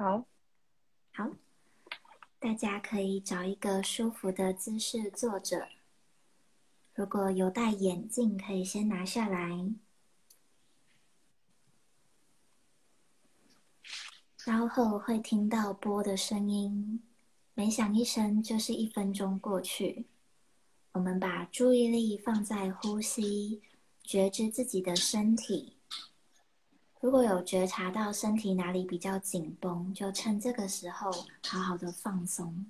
好，好，大家可以找一个舒服的姿势坐着。如果有戴眼镜，可以先拿下来。稍后会听到波的声音，每响一声就是一分钟过去。我们把注意力放在呼吸，觉知自己的身体。如果有觉察到身体哪里比较紧绷，就趁这个时候好好的放松。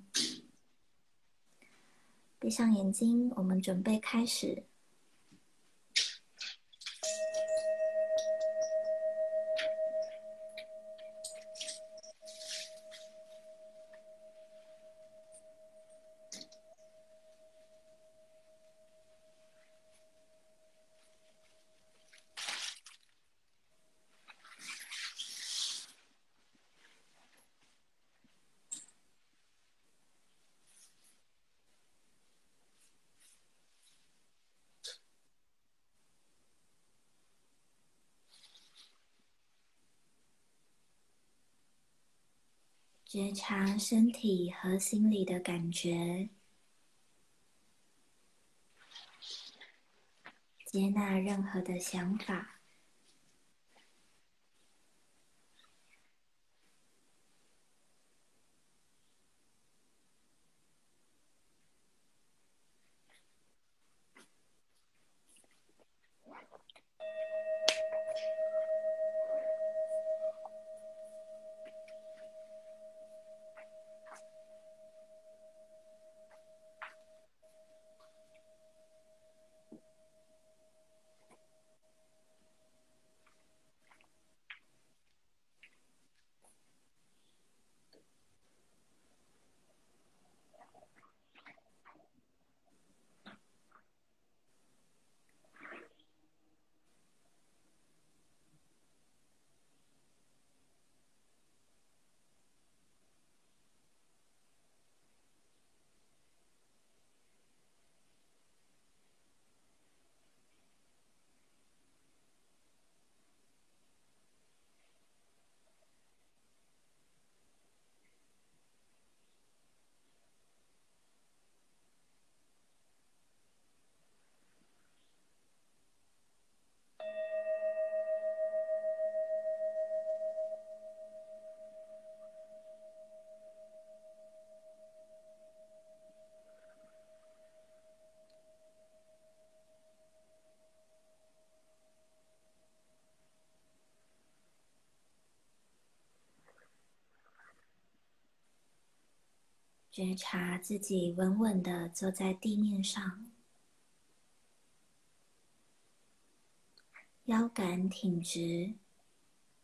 闭上眼睛，我们准备开始。觉察身体和心理的感觉，接纳任何的想法。觉察自己稳稳的坐在地面上，腰杆挺直，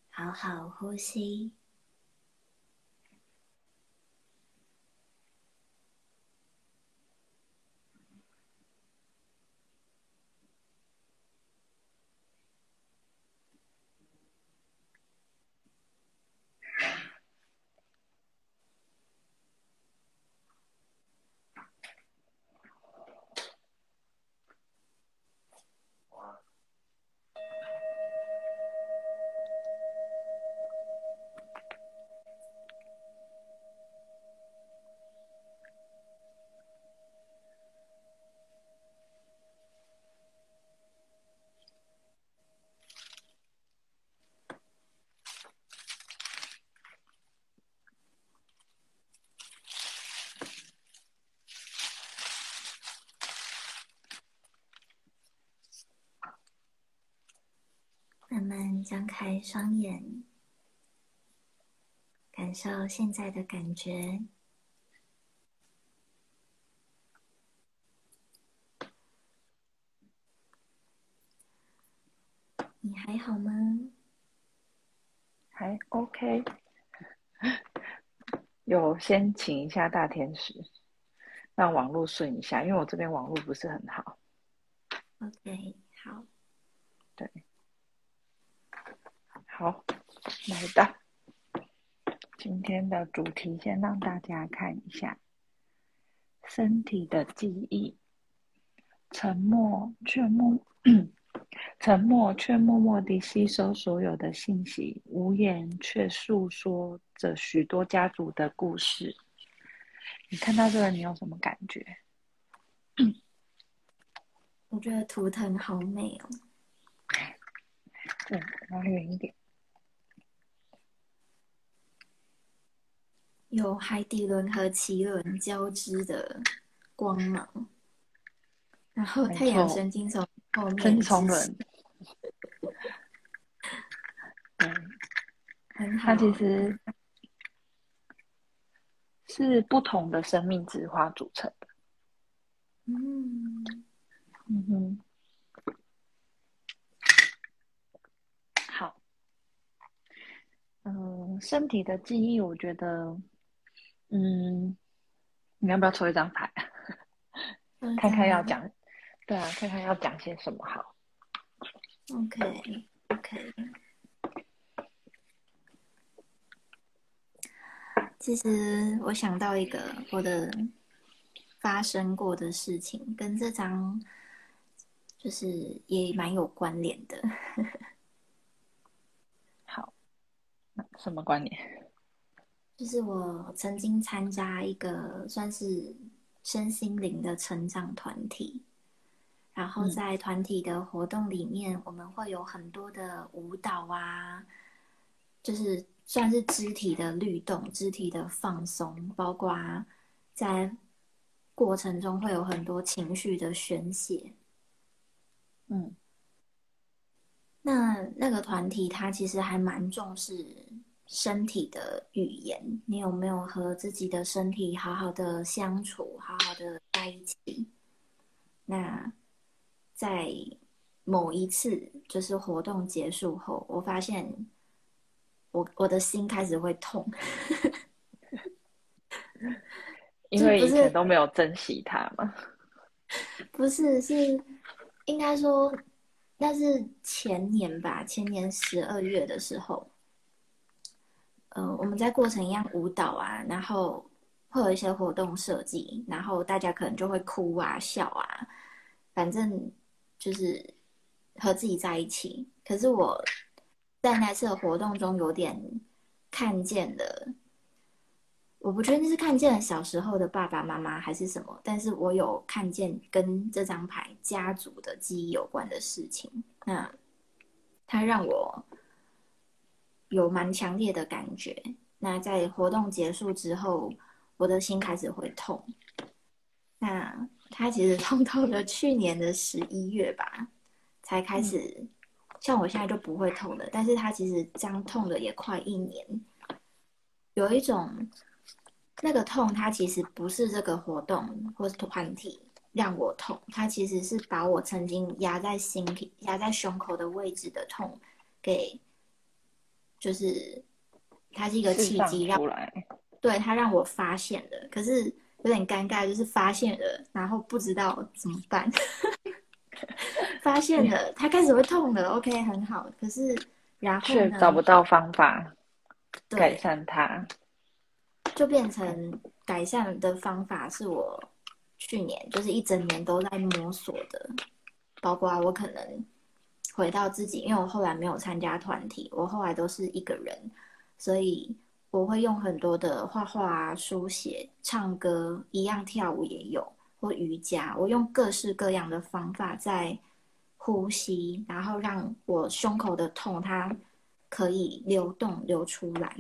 好好呼吸。慢慢张开双眼，感受现在的感觉。你还好吗？还 OK。有先请一下大天使，让网络顺一下，因为我这边网络不是很好。OK，好。对。好，来的。今天的主题先让大家看一下：身体的记忆，沉默却默，沉默却默默地吸收所有的信息，无言却诉说着许多家族的故事。你看到这个，你有什么感觉？我觉得图腾好美哦。对，拿远一点。有海底轮和脐轮交织的光芒，然后太阳神经从后面真从轮。对，它其实是不同的生命之花组成的。嗯嗯哼，好。嗯，身体的记忆，我觉得，嗯，你要不要抽一张牌，看看要讲，对啊，看看要讲些什么好。OK，OK。其实我想到一个我的发生过的事情，跟这张就是也蛮有关联的。好，什么关联？就是我曾经参加一个算是身心灵的成长团体，然后在团体的活动里面，我们会有很多的舞蹈啊，就是。算是肢体的律动、肢体的放松，包括在过程中会有很多情绪的宣泄。嗯，那那个团体他其实还蛮重视身体的语言。你有没有和自己的身体好好的相处，好好的在一起？那在某一次就是活动结束后，我发现。我我的心开始会痛，因为以前都没有珍惜它嘛。不是，是应该说那是前年吧，前年十二月的时候，呃，我们在过程一样舞蹈啊，然后会有一些活动设计，然后大家可能就会哭啊、笑啊，反正就是和自己在一起。可是我。在那次的活动中，有点看见了，我不确定是看见了小时候的爸爸妈妈还是什么，但是我有看见跟这张牌家族的记忆有关的事情。那它让我有蛮强烈的感觉。那在活动结束之后，我的心开始会痛。那它其实 痛到了去年的十一月吧，才开始。像我现在就不会痛了，但是他其实这样痛了也快一年。有一种那个痛，它其实不是这个活动或是团体让我痛，它其实是把我曾经压在心里、压在胸口的位置的痛给，就是它是一个契机让对它让我发现了，可是有点尴尬，就是发现了，然后不知道怎么办。发现了，它开始会痛了。OK，很好。可是，然后却找不到方法改善它，就变成改善的方法是我去年就是一整年都在摸索的。包括我可能回到自己，因为我后来没有参加团体，我后来都是一个人，所以我会用很多的画画啊、书写、唱歌，一样跳舞也有。或瑜伽，我用各式各样的方法在呼吸，然后让我胸口的痛它可以流动流出来。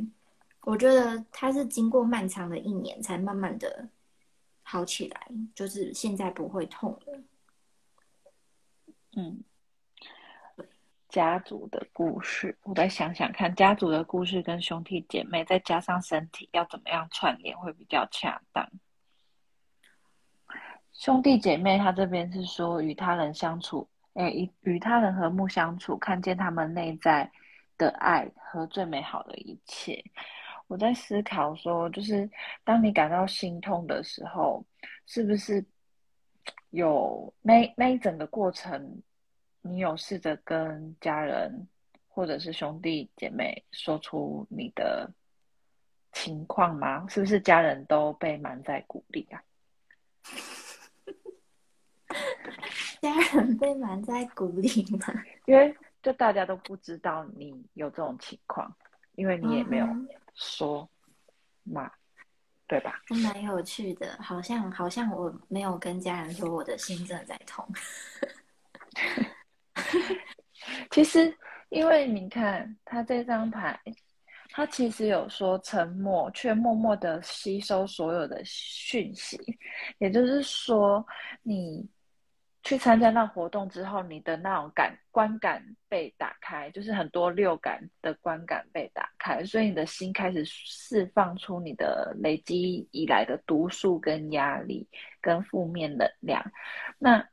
我觉得它是经过漫长的一年才慢慢的好起来，就是现在不会痛了。嗯，家族的故事，我再想想看，家族的故事跟兄弟姐妹再加上身体，要怎么样串联会比较恰当？兄弟姐妹，他这边是说与他人相处，诶，与与他人和睦相处，看见他们内在的爱和最美好的一切。我在思考说，就是当你感到心痛的时候，是不是有那那一整个过程，你有试着跟家人或者是兄弟姐妹说出你的情况吗？是不是家人都被满载鼓励啊？家人被瞒在鼓里吗？因为就大家都不知道你有这种情况，因为你也没有说嘛，对吧？蛮有趣的，好像好像我没有跟家人说我的心正在痛。其实，因为你看他这张牌。他其实有说沉默，却默默的吸收所有的讯息。也就是说，你去参加那活动之后，你的那种感观感被打开，就是很多六感的观感被打开，所以你的心开始释放出你的累积以来的毒素、跟压力、跟负面能量。那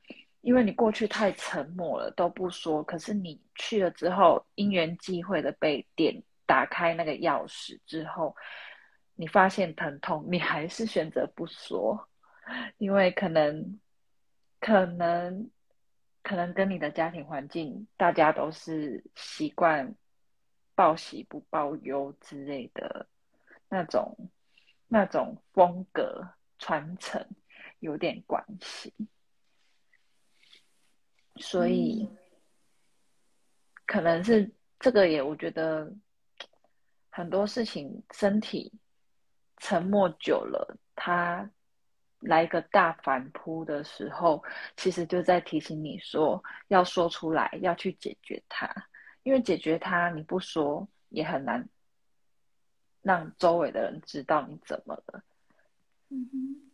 因为你过去太沉默了，都不说，可是你去了之后，因缘际会的被点。打开那个钥匙之后，你发现疼痛，你还是选择不说，因为可能，可能，可能跟你的家庭环境，大家都是习惯报喜不报忧之类的那种那种风格传承有点关系，所以可能是这个也，我觉得。很多事情，身体沉默久了，它来一个大反扑的时候，其实就在提醒你说，要说出来，要去解决它。因为解决它，你不说也很难让周围的人知道你怎么了。嗯哼，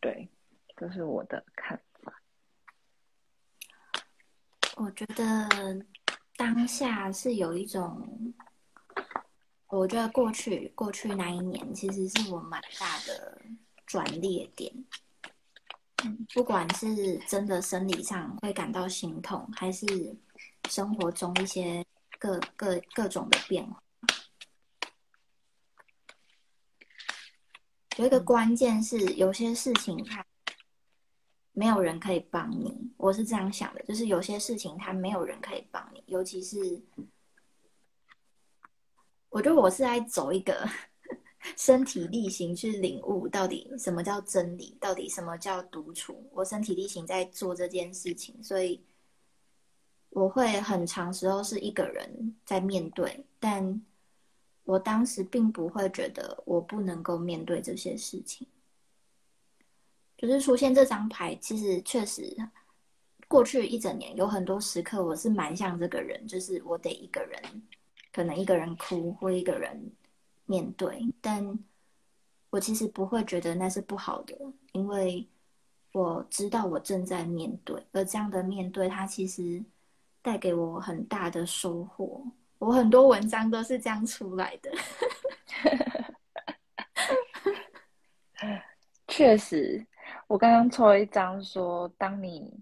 对，这是我的看法。我觉得当下是有一种。我觉得过去过去那一年，其实是我蛮大的转捩点。嗯，不管是真的生理上会感到心痛，还是生活中一些各各各种的变化，有一个关键是，有些事情它没有人可以帮你。我是这样想的，就是有些事情它没有人可以帮你，尤其是。我觉得我是在走一个 身体力行去领悟到底什么叫真理，到底什么叫独处。我身体力行在做这件事情，所以我会很长时候是一个人在面对，但我当时并不会觉得我不能够面对这些事情。就是出现这张牌，其实确实过去一整年有很多时刻，我是蛮像这个人，就是我得一个人。可能一个人哭或一个人面对，但我其实不会觉得那是不好的，因为我知道我正在面对，而这样的面对，它其实带给我很大的收获。我很多文章都是这样出来的。确实，我刚刚抽了一张，说当你。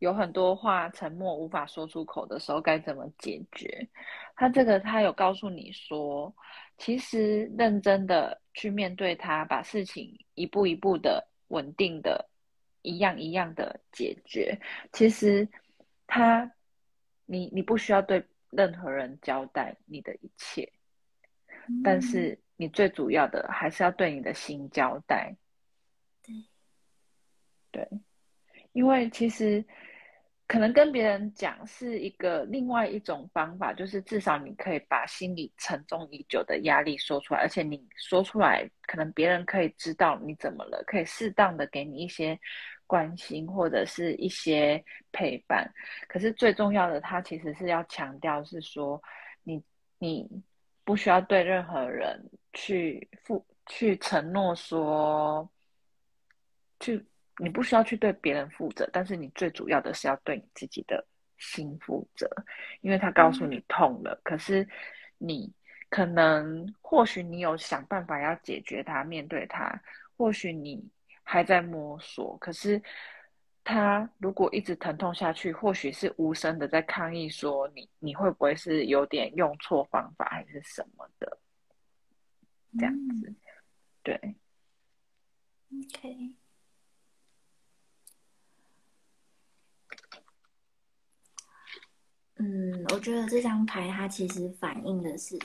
有很多话沉默无法说出口的时候，该怎么解决？他这个他有告诉你说，其实认真的去面对它，把事情一步一步的稳定的，一样一样的解决。其实他，你你不需要对任何人交代你的一切，但是你最主要的还是要对你的心交代。对，因为其实。可能跟别人讲是一个另外一种方法，就是至少你可以把心里沉重已久的压力说出来，而且你说出来，可能别人可以知道你怎么了，可以适当的给你一些关心或者是一些陪伴。可是最重要的，他其实是要强调是说，你你不需要对任何人去负去承诺说去。你不需要去对别人负责，但是你最主要的是要对你自己的心负责，因为他告诉你痛了，可是你可能或许你有想办法要解决它，面对它，或许你还在摸索，可是他如果一直疼痛下去，或许是无声的在抗议说你你会不会是有点用错方法还是什么的，这样子，对，OK。嗯，我觉得这张牌它其实反映的是，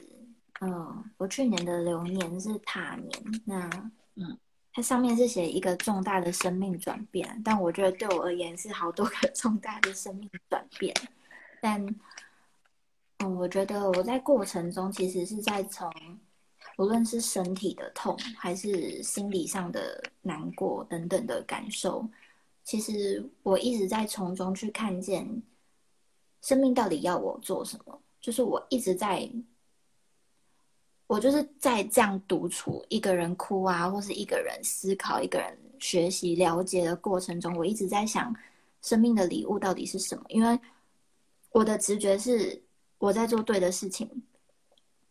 嗯，我去年的流年是塔年，那嗯，它上面是写一个重大的生命转变，但我觉得对我而言是好多个 重大的生命转变。但，嗯，我觉得我在过程中其实是在从，无论是身体的痛，还是心理上的难过等等的感受，其实我一直在从中去看见，生命到底要我做什么。就是我一直在。我就是在这样独处，一个人哭啊，或是一个人思考、一个人学习、了解的过程中，我一直在想，生命的礼物到底是什么？因为我的直觉是我在做对的事情，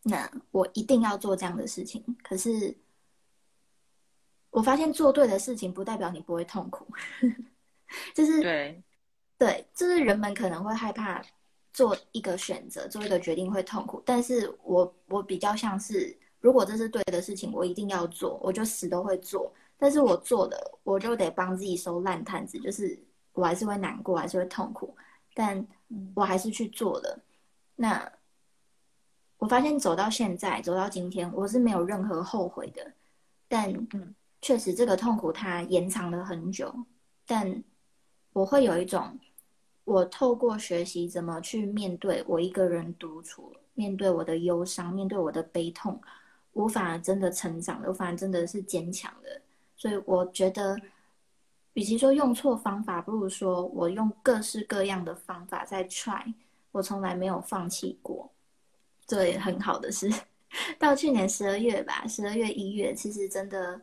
那我一定要做这样的事情。可是我发现做对的事情不代表你不会痛苦，就是对对，就是人们可能会害怕。做一个选择，做一个决定会痛苦，但是我我比较像是，如果这是对的事情，我一定要做，我就死都会做。但是我做的，我就得帮自己收烂摊子，就是我还是会难过，还是会痛苦，但我还是去做了。那我发现走到现在，走到今天，我是没有任何后悔的。但确实这个痛苦它延长了很久，但我会有一种。我透过学习怎么去面对我一个人独处，面对我的忧伤，面对我的悲痛，我反而真的成长了，我反而真的是坚强的。所以我觉得，与其说用错方法，不如说我用各式各样的方法在 try，我从来没有放弃过。这也很好的是，到去年十二月吧，十二月一月，其实真的，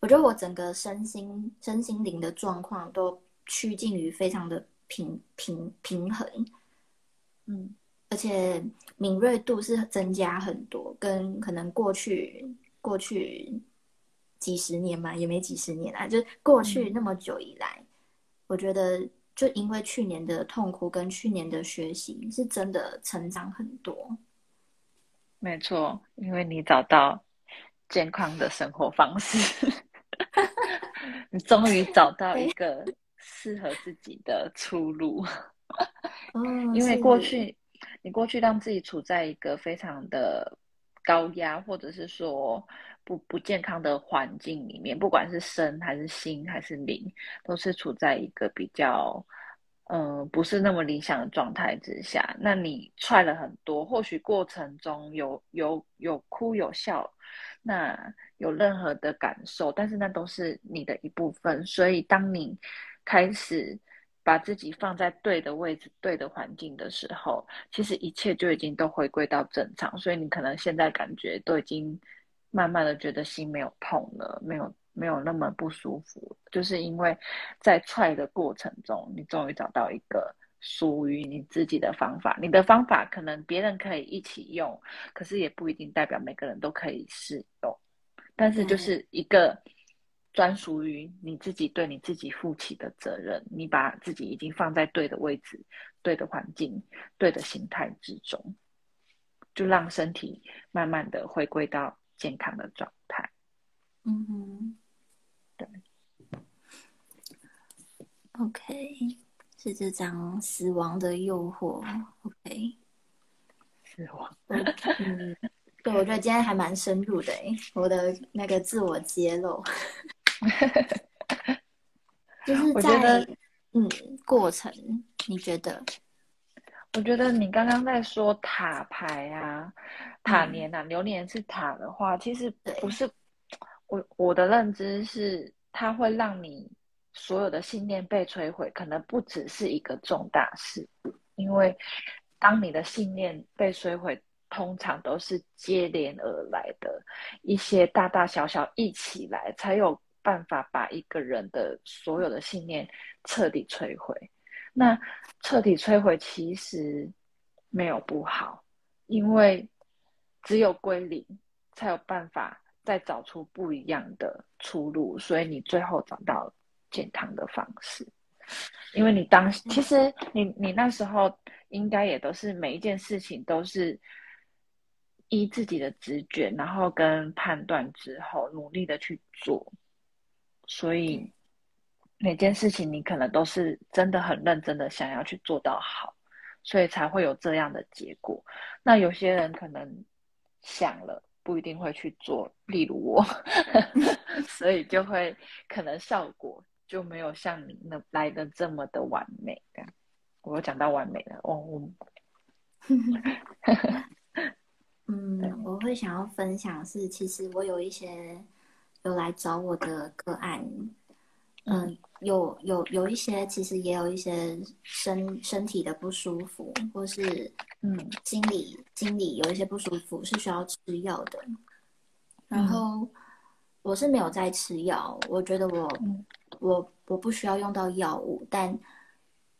我觉得我整个身心身心灵的状况都趋近于非常的。平平平衡，嗯，而且敏锐度是增加很多，跟可能过去过去几十年嘛，也没几十年啊，就过去那么久以来，我觉得就因为去年的痛苦跟去年的学习，是真的成长很多。没错，因为你找到健康的生活方式，你终于找到一个。适合自己的出路，因为过去你过去让自己处在一个非常的高压，或者是说不不健康的环境里面，不管是身还是心还是灵，都是处在一个比较嗯不是那么理想的状态之下。那你踹了很多，或许过程中有有有哭有笑，那有任何的感受，但是那都是你的一部分。所以当你开始把自己放在对的位置、对的环境的时候，其实一切就已经都回归到正常。所以你可能现在感觉都已经慢慢的觉得心没有痛了，没有没有那么不舒服，就是因为在踹的过程中，你终于找到一个属于你自己的方法。你的方法可能别人可以一起用，可是也不一定代表每个人都可以适用。但是就是一个。专属于你自己对你自己负起的责任，你把自己已经放在对的位置、对的环境、对的心态之中，就让身体慢慢的回归到健康的状态。嗯哼，对。OK，是这张死亡的诱惑。OK，死亡。嗯，对，我觉得今天还蛮深入的诶，我的那个自我揭露。就是在嗯过程，你觉得？我觉得你刚刚在说塔牌啊，塔年啊，流年是塔的话，其实不是。我我的认知是，它会让你所有的信念被摧毁，可能不只是一个重大事，因为当你的信念被摧毁，通常都是接连而来的一些大大小小一起来，才有。办法把一个人的所有的信念彻底摧毁，那彻底摧毁其实没有不好，因为只有归零才有办法再找出不一样的出路，所以你最后找到健康的方式。因为你当其实你你那时候应该也都是每一件事情都是依自己的直觉，然后跟判断之后努力的去做。所以每件事情你可能都是真的很认真的想要去做到好，所以才会有这样的结果。那有些人可能想了不不一定会去做，例如我，所以就会可能效果就没有像你那来的这么的完美。我讲到完美了哦。我 嗯，我会想要分享是，其实我有一些有来找我的个案，嗯，有有有一些其实也有一些身身体的不舒服，或是嗯心理心理有一些不舒服是需要吃药的。然后我是没有在吃药，我觉得我我我不需要用到药物，但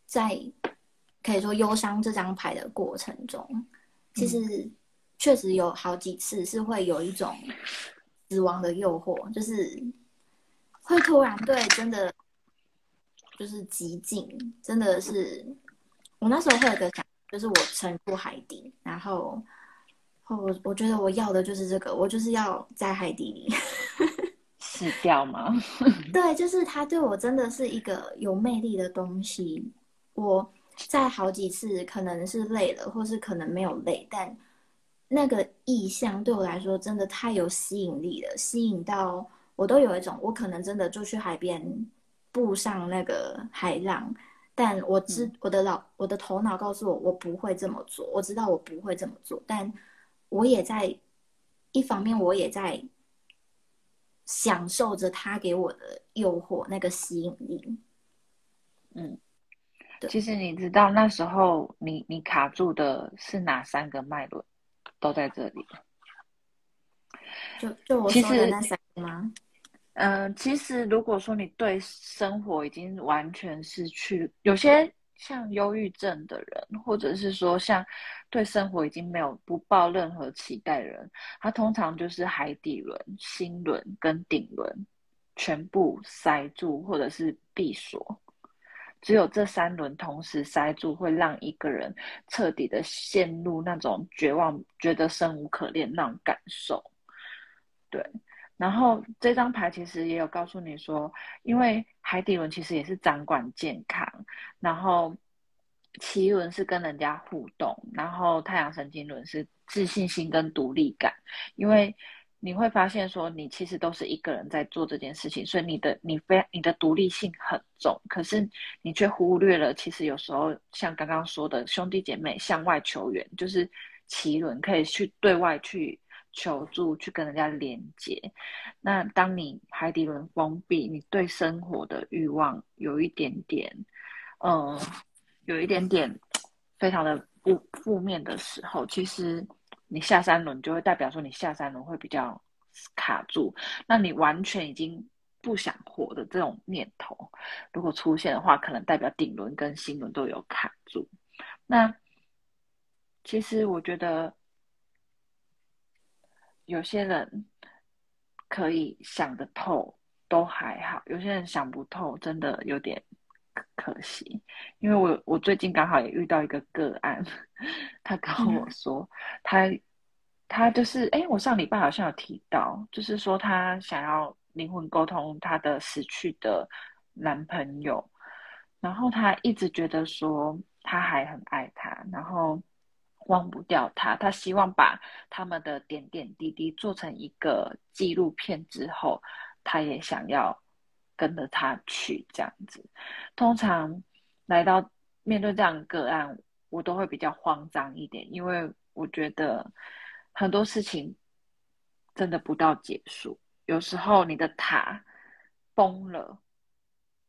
在可以说忧伤这张牌的过程中，其实。确实有好几次是会有一种死亡的诱惑，就是会突然对真的就是极尽，真的是我那时候会有个想，就是我沉入海底，然后我我觉得我要的就是这个，我就是要在海底里 死掉吗？对，就是他对我真的是一个有魅力的东西。我在好几次可能是累了，或是可能没有累，但那个意象对我来说真的太有吸引力了，吸引到我都有一种，我可能真的就去海边步上那个海浪，但我知我的脑我的头脑告诉我，我不会这么做，我知道我不会这么做，但我也在一方面，我也在享受着他给我的诱惑，那个吸引力。嗯，其实你知道那时候你你卡住的是哪三个脉轮？都在这里，就就我说的那三个吗？嗯，其实如果说你对生活已经完全失去，有些像忧郁症的人，或者是说像对生活已经没有不抱任何期待的人，他通常就是海底轮、心轮跟顶轮全部塞住，或者是闭锁。只有这三轮同时塞住，会让一个人彻底的陷入那种绝望，觉得生无可恋那种感受。对，然后这张牌其实也有告诉你说，因为海底轮其实也是掌管健康，然后脐轮是跟人家互动，然后太阳神经轮是自信心跟独立感，因为。你会发现，说你其实都是一个人在做这件事情，所以你的你非你的独立性很重，可是你却忽略了，其实有时候像刚刚说的兄弟姐妹向外求援，就是奇轮可以去对外去求助，去跟人家连接。那当你海底轮封闭，你对生活的欲望有一点点，嗯，有一点点非常的负负面的时候，其实。你下三轮就会代表说你下三轮会比较卡住，那你完全已经不想活的这种念头，如果出现的话，可能代表顶轮跟心轮都有卡住。那其实我觉得有些人可以想得透，都还好；有些人想不透，真的有点。可惜，因为我我最近刚好也遇到一个个案，他跟我说，他他就是哎，我上礼拜好像有提到，就是说他想要灵魂沟通他的死去的男朋友，然后他一直觉得说他还很爱他，然后忘不掉他，他希望把他们的点点滴滴做成一个纪录片之后，他也想要。跟着他去这样子，通常来到面对这样个案，我都会比较慌张一点，因为我觉得很多事情真的不到结束。有时候你的塔崩了，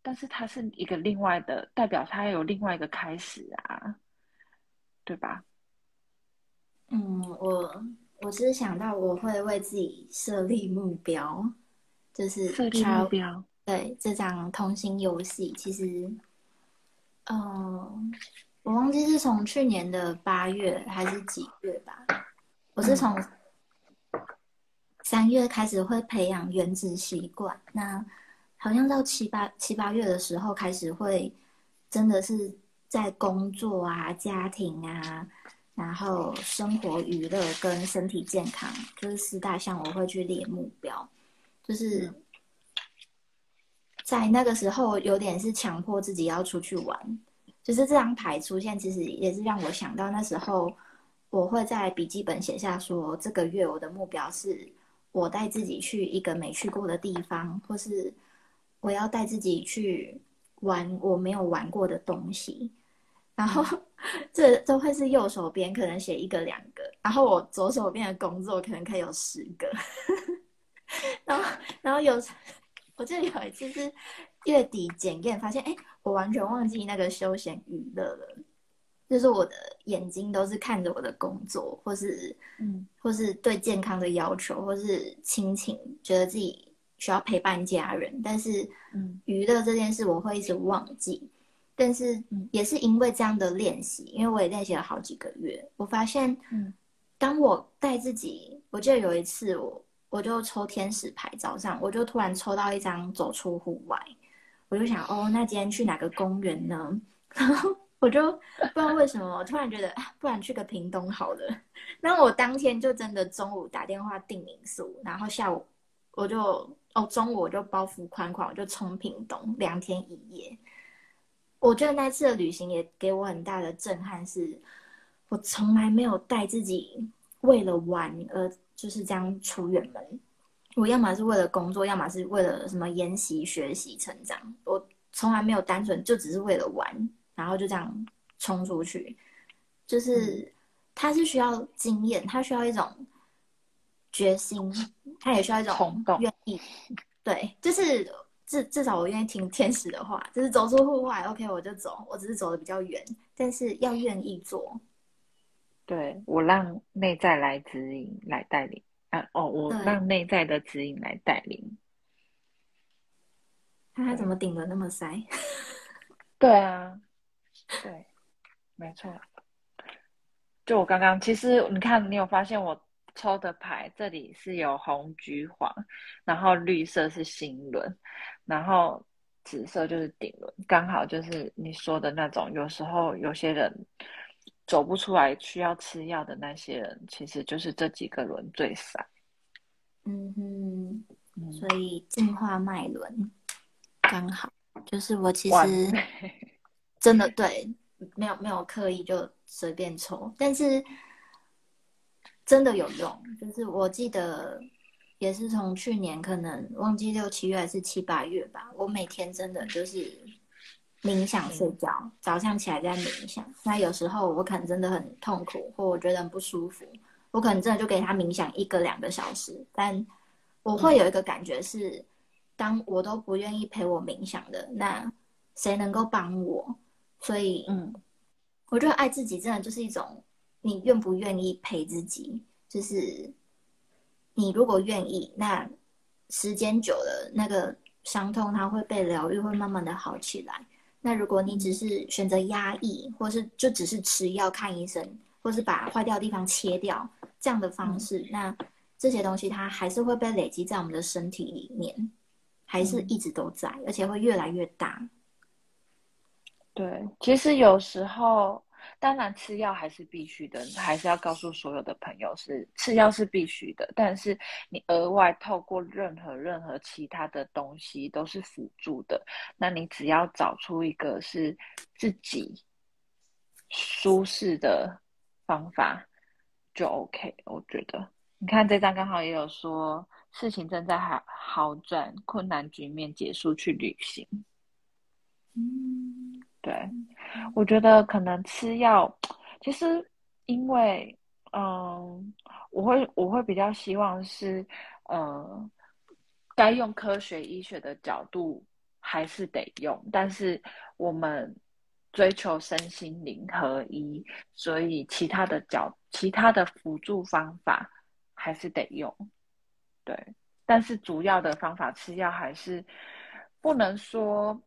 但是它是一个另外的代表，它有另外一个开始啊，对吧？嗯，我我只是想到我会为自己设立目标，就是设立目标。对这张同心游戏，其实，嗯，我忘记是从去年的八月还是几月吧。我是从三月开始会培养原子习惯，那好像到七八七八月的时候开始会真的是在工作啊、家庭啊，然后生活、娱乐跟身体健康，就是四大项，我会去列目标，就是。在那个时候，有点是强迫自己要出去玩，就是这张牌出现，其实也是让我想到那时候，我会在笔记本写下说，这个月我的目标是我带自己去一个没去过的地方，或是我要带自己去玩我没有玩过的东西。然后 这都会是右手边可能写一个两个，然后我左手边的工作可能可以有十个。然后，然后有，我记得有一次是月底检验，发现哎，我完全忘记那个休闲娱乐了。就是我的眼睛都是看着我的工作，或是嗯，或是对健康的要求，或是亲情，觉得自己需要陪伴家人，但是嗯，娱乐这件事我会一直忘记。但是也是因为这样的练习，因为我也练习了好几个月，我发现，嗯，当我带自己，我记得有一次我我就抽天使牌，早上我就突然抽到一张走出户外，我就想哦，那今天去哪个公园呢？然后。我就不知道为什么，我突然觉得，不然去个屏东好了。那我当天就真的中午打电话订民宿，然后下午我就哦中午我就包袱款款，我就冲屏东两天一夜。我觉得那次的旅行也给我很大的震撼，是我从来没有带自己为了玩而就是这样出远门。我要么是为了工作，要么是为了什么研习、学习、成长。我从来没有单纯就只是为了玩。然后就这样冲出去，就是他是需要经验，他需要一种决心，他也需要一种愿意。对，就是至至少我愿意听天使的话，就是走出户外，OK，我就走。我只是走的比较远，但是要愿意做。对我让内在来指引，来带领。啊哦，我让内在的指引来带领。看他怎么顶的那么塞？对啊。对，没错。就我刚刚，其实你看，你有发现我抽的牌，这里是有红、橘、黄，然后绿色是心轮，然后紫色就是顶轮，刚好就是你说的那种。有时候有些人走不出来，需要吃药的那些人，其实就是这几个轮最散。嗯哼，所以进化脉轮刚好就是我其实。真的对，没有没有刻意就随便抽，但是真的有用。就是我记得也是从去年可能忘记六七月还是七八月吧，我每天真的就是冥想睡觉，早上起来在冥想。那有时候我可能真的很痛苦，或我觉得很不舒服，我可能真的就给他冥想一个两个小时。但我会有一个感觉是，当我都不愿意陪我冥想的，那谁能够帮我？所以，嗯，我觉得爱自己真的就是一种，你愿不愿意陪自己？就是你如果愿意，那时间久了，那个伤痛它会被疗愈，会慢慢的好起来。那如果你只是选择压抑，或是就只是吃药、看医生，或是把坏掉的地方切掉这样的方式，那这些东西它还是会被累积在我们的身体里面，还是一直都在，而且会越来越大。对，其实有时候，当然吃药还是必须的，还是要告诉所有的朋友是吃药是必须的。但是你额外透过任何任何其他的东西都是辅助的。那你只要找出一个是自己舒适的方法，就 OK。我觉得，你看这张刚好也有说，事情正在好好转，困难局面结束，去旅行。嗯。对，我觉得可能吃药，其实因为，嗯，我会我会比较希望是，嗯，该用科学医学的角度还是得用，但是我们追求身心灵合一，所以其他的角其他的辅助方法还是得用，对，但是主要的方法吃药还是不能说。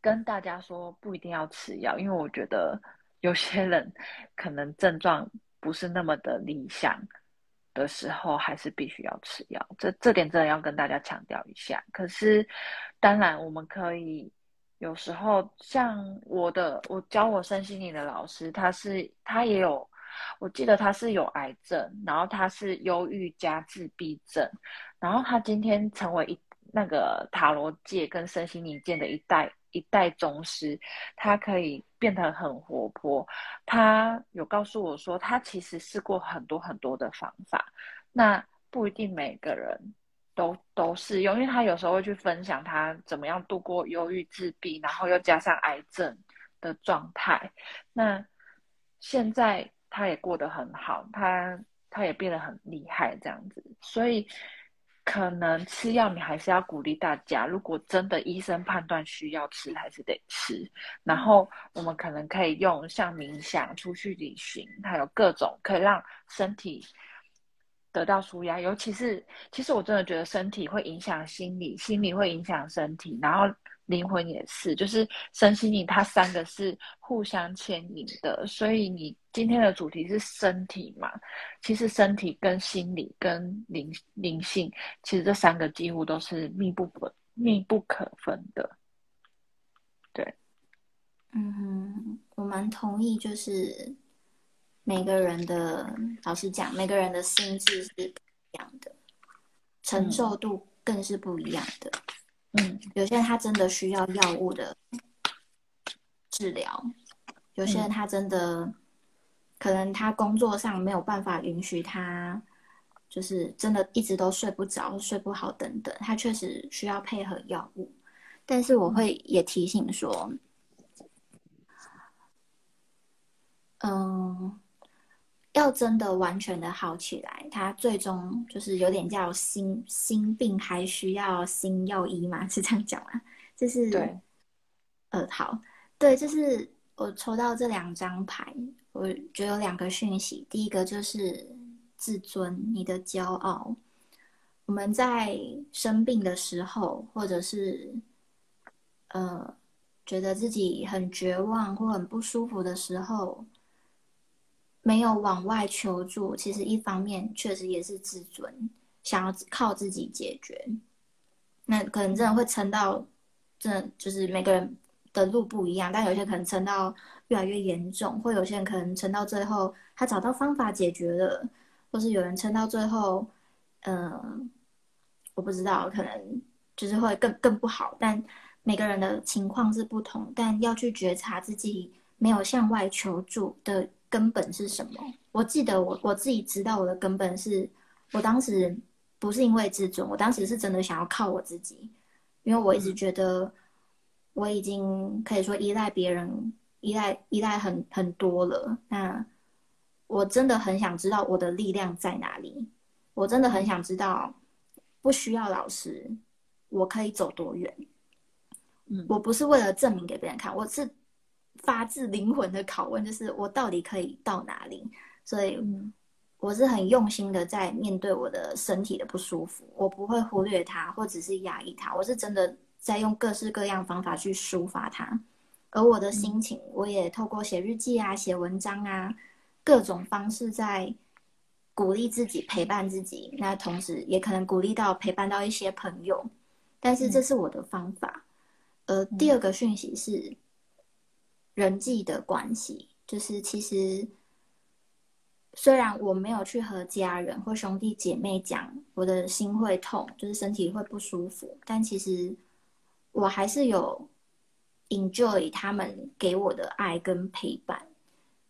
跟大家说不一定要吃药，因为我觉得有些人可能症状不是那么的理想的时候，还是必须要吃药。这这点真的要跟大家强调一下。可是，当然我们可以有时候像我的，我教我身心灵的老师，他是他也有，我记得他是有癌症，然后他是忧郁加自闭症，然后他今天成为一那个塔罗界跟身心灵界的一代。一代宗师，他可以变得很活泼。他有告诉我说，他其实试过很多很多的方法，那不一定每个人都都适用，因为他有时候会去分享他怎么样度过忧郁、自闭，然后又加上癌症的状态。那现在他也过得很好，他他也变得很厉害，这样子，所以。可能吃药，你还是要鼓励大家。如果真的医生判断需要吃，还是得吃。然后我们可能可以用像冥想、出去旅行，还有各种可以让身体得到舒压。尤其是，其实我真的觉得身体会影响心理，心理会影响身体，然后。灵魂也是，就是身心灵，它三个是互相牵引的。所以你今天的主题是身体嘛？其实身体跟心理跟灵灵性，其实这三个几乎都是密不可密不可分的。对，嗯，我蛮同意，就是每个人的，老实讲，每个人的心智是不一样的，承受度更是不一样的。嗯，有些人他真的需要药物的治疗，有些人他真的可能他工作上没有办法允许他，就是真的一直都睡不着、睡不好等等，他确实需要配合药物。但是我会也提醒说，嗯。要真的完全的好起来，他最终就是有点叫心心病，还需要心药医嘛？是这样讲吗？就是对，呃，好，对，就是我抽到这两张牌，我觉得有两个讯息。第一个就是自尊，你的骄傲。我们在生病的时候，或者是呃，觉得自己很绝望或很不舒服的时候。没有往外求助，其实一方面确实也是自尊，想要靠自己解决。那可能真的会撑到，真的就是每个人的路不一样，但有些可能撑到越来越严重，或有些人可能撑到最后他找到方法解决了，或是有人撑到最后，嗯，我不知道，可能就是会更更不好。但每个人的情况是不同，但要去觉察自己没有向外求助的。根本是什么？我记得我我自己知道我的根本是，我当时不是因为自尊，我当时是真的想要靠我自己，因为我一直觉得我已经可以说依赖别人，依赖依赖很很多了。那我真的很想知道我的力量在哪里，我真的很想知道不需要老师，我可以走多远。嗯，我不是为了证明给别人看，我是。发自灵魂的拷问，就是我到底可以到哪里？所以，我是很用心的在面对我的身体的不舒服，我不会忽略它，或者是压抑它，我是真的在用各式各样方法去抒发它。而我的心情，我也透过写日记啊、写文章啊，各种方式在鼓励自己、陪伴自己。那同时，也可能鼓励到陪伴到一些朋友。但是，这是我的方法。呃，第二个讯息是。人际的关系，就是其实虽然我没有去和家人或兄弟姐妹讲我的心会痛，就是身体会不舒服，但其实我还是有 enjoy 他们给我的爱跟陪伴，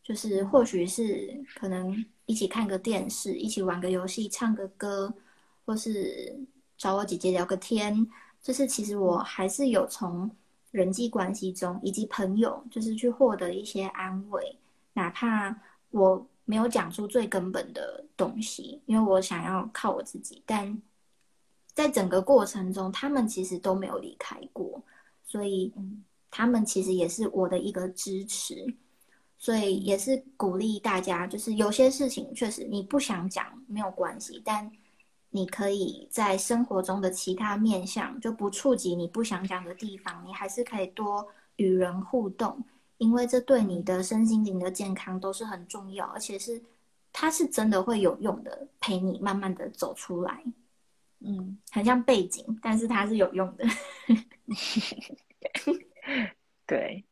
就是或许是可能一起看个电视，一起玩个游戏，唱个歌，或是找我姐姐聊个天，就是其实我还是有从。人际关系中，以及朋友，就是去获得一些安慰，哪怕我没有讲出最根本的东西，因为我想要靠我自己。但在整个过程中，他们其实都没有离开过，所以他们其实也是我的一个支持，所以也是鼓励大家，就是有些事情确实你不想讲没有关系，但。你可以在生活中的其他面向就不触及你不想讲的地方，你还是可以多与人互动，因为这对你的身心灵的健康都是很重要，而且是它是真的会有用的，陪你慢慢的走出来。嗯，很像背景，但是它是有用的。对，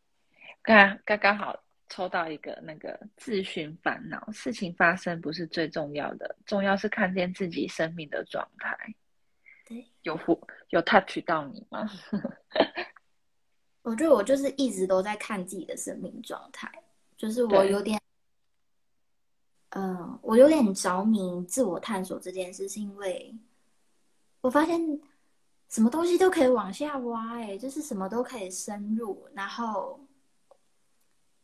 刚刚刚好。抽到一个那个自寻烦恼，事情发生不是最重要的，重要是看见自己生命的状态。对，有有 touch 到你吗？我觉得我就是一直都在看自己的生命状态，就是我有点，嗯、我有点着迷自我探索这件事，是因为我发现什么东西都可以往下挖、哎，就是什么都可以深入，然后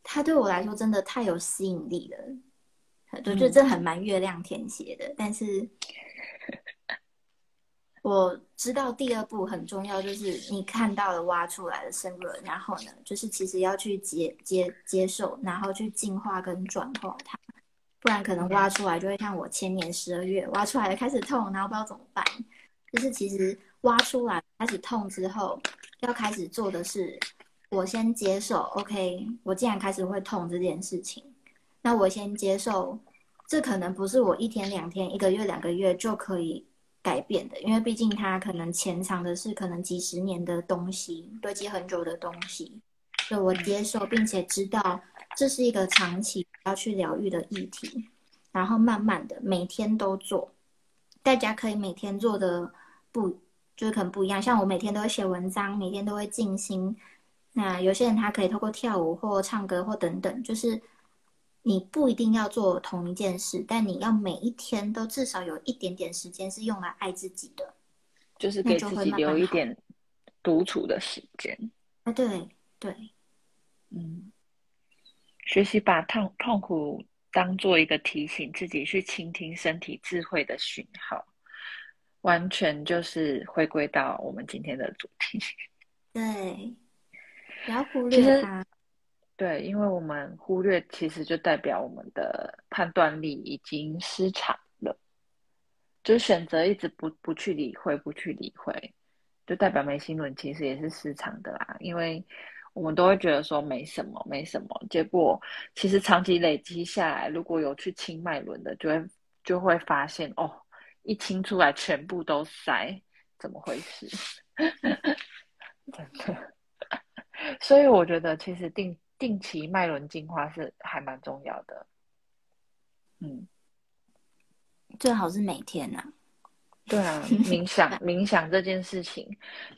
它对我来说真的太有吸引力了。我觉得这很蛮月亮天蝎的，但是 我知道第二步很重要，就是你看到了挖出来的深入了，然后呢，就是其实要去接接接受，然后去进化跟转化它，不然可能挖出来就会像我前年十二月挖出来了开始痛，然后不知道怎么办。就是其实挖出来开始痛之后，要开始做的是，我先接受，OK，我既然开始会痛这件事情，那我先接受，这可能不是我一天两天、一个月两个月就可以改变的，因为毕竟它可能潜藏的是可能几十年的东西，堆积很久的东西，所以我接受并且知道这是一个长期要去疗愈的议题，然后慢慢的每天都做，大家可以每天做的不就是可能不一样，像我每天都会写文章，每天都会静心。那有些人他可以透过跳舞或唱歌或等等，就是你不一定要做同一件事，但你要每一天都至少有一点点时间是用来爱自己的。就是给自己留一点独处的时间。啊，对对，嗯，学习把痛痛苦当做一个提醒，自己去倾听身体智慧的讯号，完全就是回归到我们今天的主题。对，不要忽略它。对，因为我们忽略，其实就代表我们的判断力已经失常了，就选择一直不不去理会，不去理会，就代表眉心轮其实也是失常的啦。因为我们都会觉得说没什么，没什么，结果其实长期累积下来，如果有去清脉轮的，就会就会发现哦，一清出来全部都塞，怎么回事？所以我觉得其实定定期脉轮净化是还蛮重要的。嗯，最好是每天呐、对啊，冥想冥想这件事情，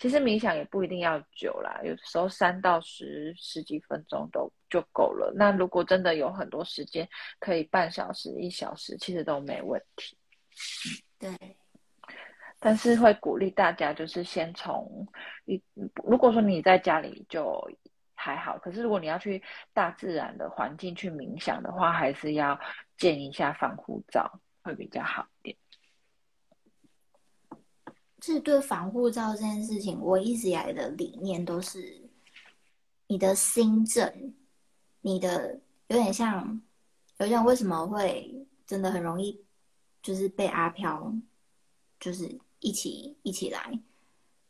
其实冥想也不一定要久啦，有时候三到十十几分钟都就够了。那如果真的有很多时间，可以半小时、一小时，其实都没问题。对，但是会鼓励大家，就是先从一，如果说你在家里就还好，可是如果你要去大自然的环境去冥想的话，还是要建一下防护罩，会比较好一点。是对防护罩这件事情，我一直以来的理念都是，你的心正，你的有点像，有点为什么会真的很容易，就是被阿飘，就是一起一起来，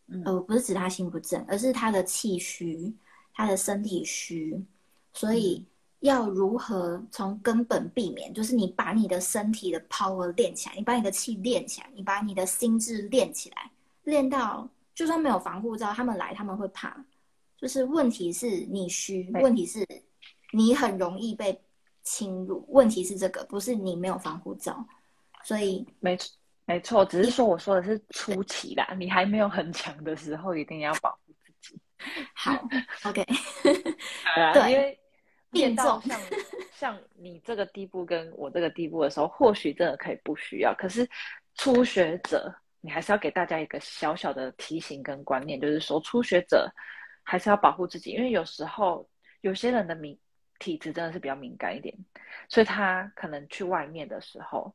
嗯。呃，不是指他心不正，而是他的气虚，他的身体虚，所以要如何从根本避免，就是你把你的身体的 power 练起来，你把你的气练起来，你把你的心智练起来，练到就算没有防护罩，他们来他们会怕，就是问题是你虚，问题是你很容易被侵入，问题是这个，不是你没有防护罩，所以没错，没错，只是说我说的是初期啦，你还没有很强的时候，一定要保护自己。好，OK，啊对因为变到像像你这个地步跟我这个地步的时候，或许真的可以不需要。可是初学者，你还是要给大家一个小小的提醒跟观念，就是说初学者还是要保护自己，因为有时候有些人的敏体质真的是比较敏感一点，所以他可能去外面的时候，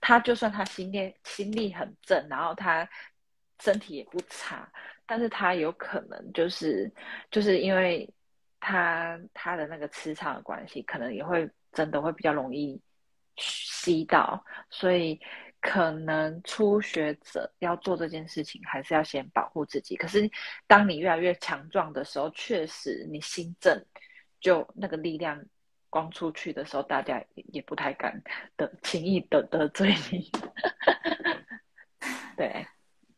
他就算他心念心力很正，然后他身体也不差，但是他有可能就是就是因为他他的那个磁场的关系，可能也会真的会比较容易吸到，所以可能初学者要做这件事情，还是要先保护自己。可是当你越来越强壮的时候，确实你心正，就那个力量光出去的时候，大家也不太敢的轻易的得罪你。对，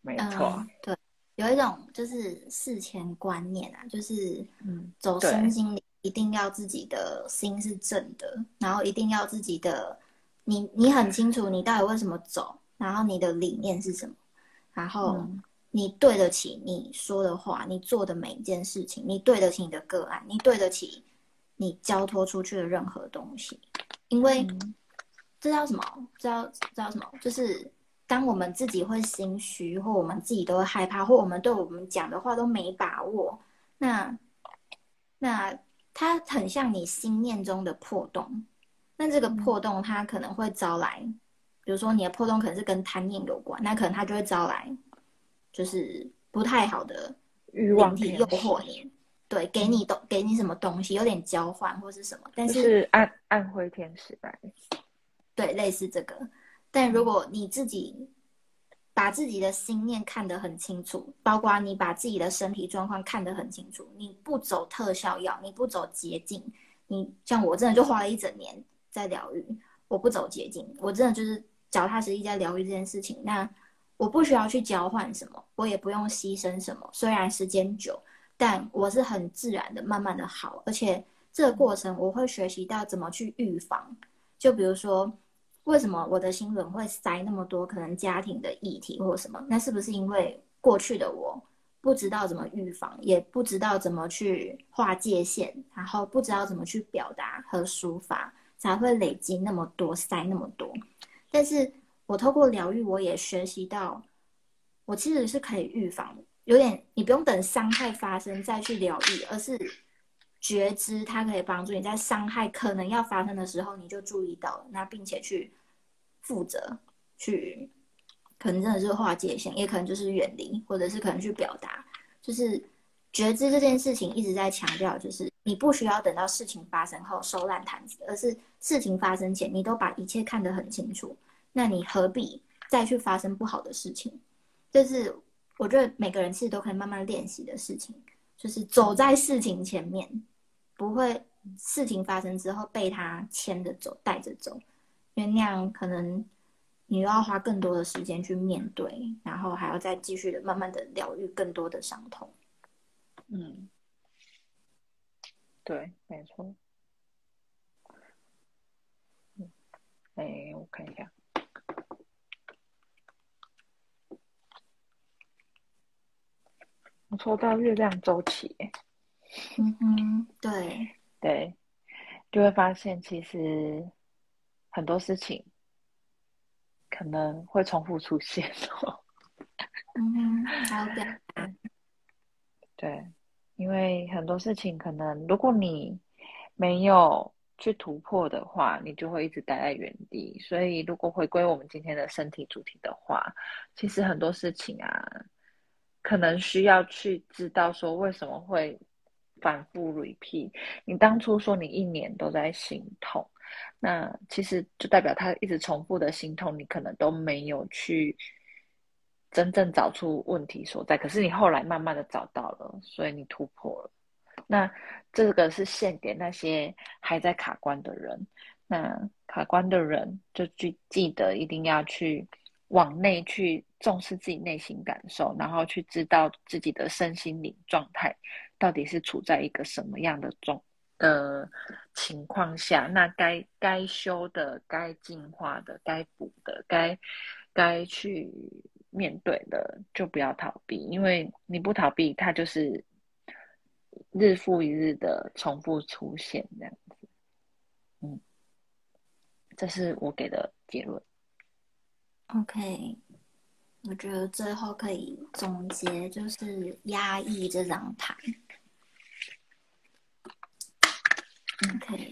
没错，嗯，对，有一种就是事前观念啊，就是嗯，走对身心灵一定要自己的心是正的，然后一定要自己的，你你很清楚你到底为什么走，然后你的理念是什么，然后嗯你对得起你说的话，你做的每一件事情，你对得起你的个案，你对得起你交托出去的任何东西，因为这叫什么？这叫这叫什么？就是当我们自己会心虚，或我们自己都会害怕，或我们对我们讲的话都没把握，那那它很像你心念中的破洞，那这个破洞它可能会招来，比如说你的破洞可能是跟贪念有关，那可能它就会招来。就是不太好的欲望体诱惑你，对，给你东给你什么东西，有点交换或是什么，但是暗暗灰天使吧，对，类似这个。但如果你自己把自己的心念看得很清楚，包括你把自己的身体状况看得很清楚，你不走特效药，你不走捷径，你像我真的就花了一整年在疗愈，我不走捷径，我真的就是脚踏实地在疗愈这件事情，那。我不需要去交换什么，我也不用牺牲什么。虽然时间久，但我是很自然的、慢慢的好。而且这个过程，我会学习到怎么去预防。就比如说，为什么我的心轮会塞那么多可能家庭的议题或什么？那是不是因为过去的我不知道怎么预防，也不知道怎么去划界限，然后不知道怎么去表达和抒发，才会累积那么多塞那么多？但是。我透过疗愈，我也学习到，我其实是可以预防，有点你不用等伤害发生再去疗愈，而是觉知它可以帮助你在伤害可能要发生的时候，你就注意到，那并且去负责，去可能真的是划界限，也可能就是远离，或者是可能去表达，就是觉知这件事情一直在强调，就是你不需要等到事情发生后收烂摊子，而是事情发生前，你都把一切看得很清楚。那你何必再去发生不好的事情？就是我觉得每个人其实都可以慢慢练习的事情，就是走在事情前面，不会事情发生之后被他牵着走、带着走，因为那样可能你又要花更多的时间去面对，然后还要再继续的慢慢的疗愈更多的伤痛。嗯，对，没错。嗯，哎，我看一下。抽到月亮周期，嗯哼，对对，就会发现其实很多事情可能会重复出现哦。嗯哼，好的。对，因为很多事情可能如果你没有去突破的话，你就会一直待在原地。所以，如果回归我们今天的身体主题的话，其实很多事情啊。可能需要去知道说为什么会反复 repeat。你当初说你一年都在心痛，那其实就代表他一直重复的心痛，你可能都没有去真正找出问题所在。可是你后来慢慢的找到了，所以你突破了。那这个是献给那些还在卡关的人。那卡关的人就记记得一定要去。往内去重视自己内心感受，然后去知道自己的身心灵状态到底是处在一个什么样的状的情况下。那该该修的、该进化的、该补的、该该去面对的，就不要逃避，因为你不逃避，它就是日复一日的重复出现这样子。嗯，这是我给的结论。OK，我觉得最后可以总结就是压抑这张牌。OK，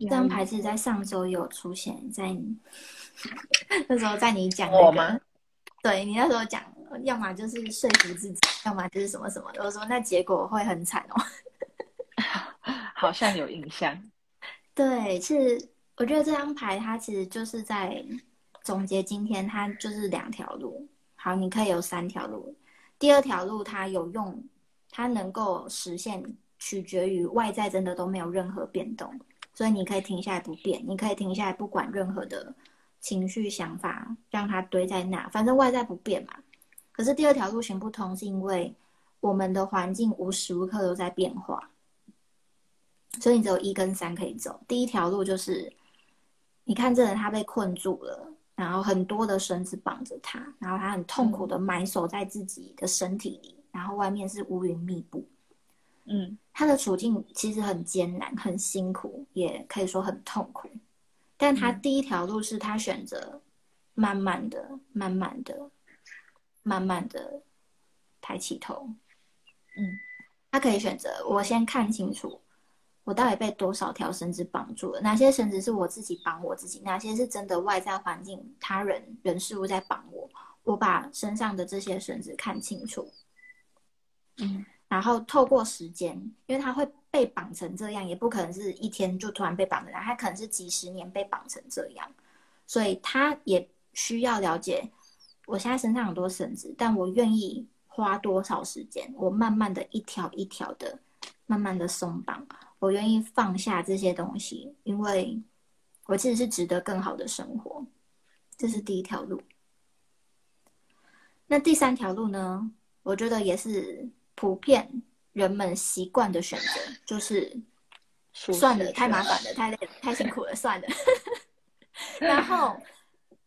这张牌是在上周有出现在你 那时候在你讲我吗？对你那时候讲，要么就是说服自己，要么就是什么什么。我说那结果会很惨哦。好像有印象。对，是我觉得这张牌它其实就是在。总结今天，它就是两条路。好，你可以有三条路。第二条路它有用，它能够实现，取决于外在真的都没有任何变动，所以你可以停下来不变，你可以停下来不管任何的情绪想法，让它堆在那，反正外在不变嘛。可是第二条路行不通，是因为我们的环境无时无刻都在变化，所以你只有一跟三可以走。第一条路就是，你看这人他被困住了。然后很多的绳子绑着他，然后他很痛苦的埋首在自己的身体里，然后外面是乌云密布。嗯，他的处境其实很艰难、很辛苦，也可以说很痛苦。但他第一条路是他选择慢慢的、慢慢的、慢慢的抬起头。嗯，他可以选择我先看清楚，我到底被多少条绳子绑住了？哪些绳子是我自己绑我自己？哪些是真的外在环境、他人、人事物在绑我？我把身上的这些绳子看清楚。嗯。然后透过时间，因为他会被绑成这样，也不可能是一天就突然被绑的，他可能是几十年被绑成这样，所以他也需要了解，我现在身上很多绳子，但我愿意花多少时间，我慢慢的一条一条的，慢慢的松绑，我愿意放下这些东西，因为我其实是值得更好的生活，这是第一条路。那第三条路呢？我觉得也是。普遍人们习惯的选择就是算了，太麻烦了，太累了，太辛苦了，算了。然后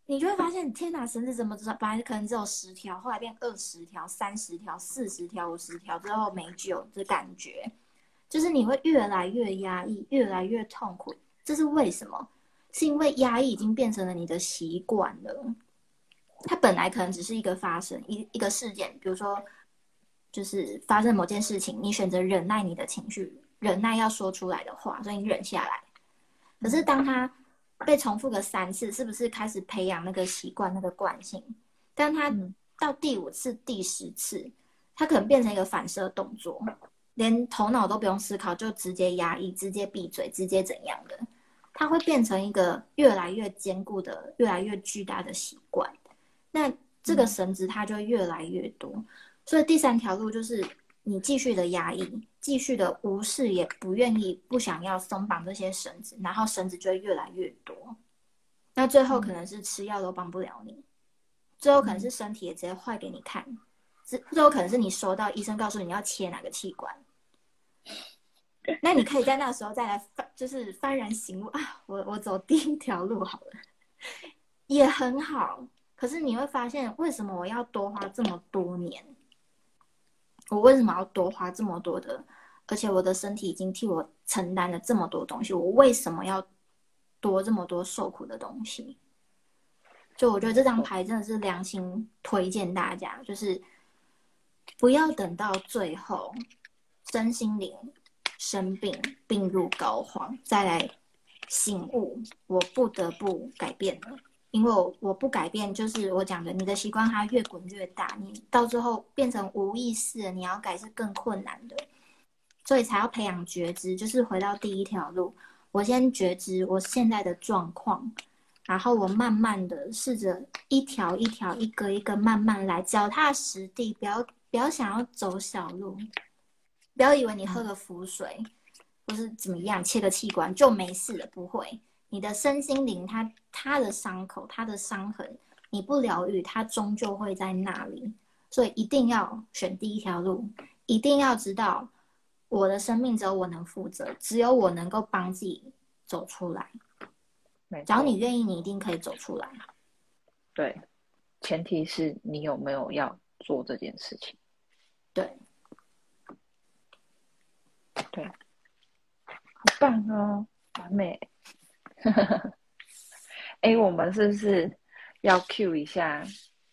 你就会发现，天哪，绳子怎么知道？本来可能只有十条，后来变二十条、三十条、四十条、五十条，最后没救的感觉，就是你会越来越压抑，越来越痛苦。这是为什么？是因为压抑已经变成了你的习惯了。它本来可能只是一个发生一一个事件，比如说。就是发生某件事情，你选择忍耐你的情绪，忍耐要说出来的话，所以你忍下来。可是当它被重复个三次，是不是开始培养那个习惯、那个惯性？但它到第五次、第十次，它可能变成一个反射动作，连头脑都不用思考，就直接压抑、直接闭嘴、直接怎样的？它会变成一个越来越坚固的、越来越巨大的习惯。那这个绳子它就越来越多。所以第三条路就是你继续的压抑，继续的无视，也不愿意、不想要松绑这些绳子，然后绳子就会越来越多。那最后可能是吃药都帮不了你，最后可能是身体也直接坏给你看，最最后可能是你收到医生告诉你要切哪个器官。那你可以在那时候再来翻，就是幡然醒悟啊，我我走第一条路好了，也很好。可是你会发现，为什么我要多花这么多年？我为什么要多花这么多的？而且我的身体已经替我承担了这么多东西，我为什么要多这么多受苦的东西？就我觉得这张牌真的是良心推荐大家，就是不要等到最后身心灵生病病入膏肓再来醒悟，我不得不改变了。因为我我不改变，就是我讲的，你的习惯它越滚越大，你到最后变成无意识，你要改是更困难的，所以才要培养觉知，就是回到第一条路，我先觉知我现在的状况，然后我慢慢的试着一条一条、一个一个慢慢来，脚踏实地，不要不要想要走小路，不要以为你喝个符水或是怎么样切个器官就没事了，不会。你的身心灵，它它的伤口，它的伤痕，你不疗愈，它终究会在那里。所以一定要选第一条路，一定要知道，我的生命只有我能负责，只有我能够帮自己走出来。只要你愿意，你一定可以走出来。对，前提是你有没有要做这件事情。对，对，好棒哦，完美。哎，我们是不是要 Q 一下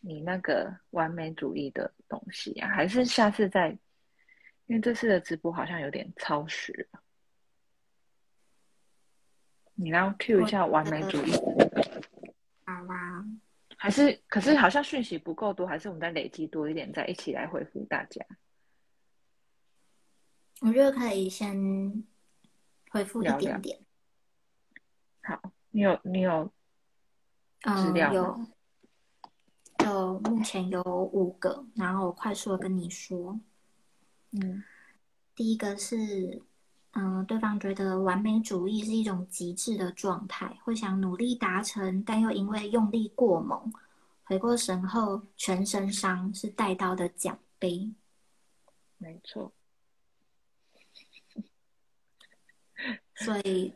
你那个完美主义的东西啊？还是下次再？因为这次的直播好像有点超时你要 Q 一下完美主义。好啊。还是，可是好像讯息不够多，还是我们再累积多一点，再一起来回复大家。我觉得可以先回复一点点。好，你有你有资料有，有目前有五个，然后我快速的跟你说。嗯，第一个是，嗯，对方觉得完美主义是一种极致的状态，会想努力达成，但又因为用力过猛，回过神后全身伤，是带刀的奖杯。没错。所以。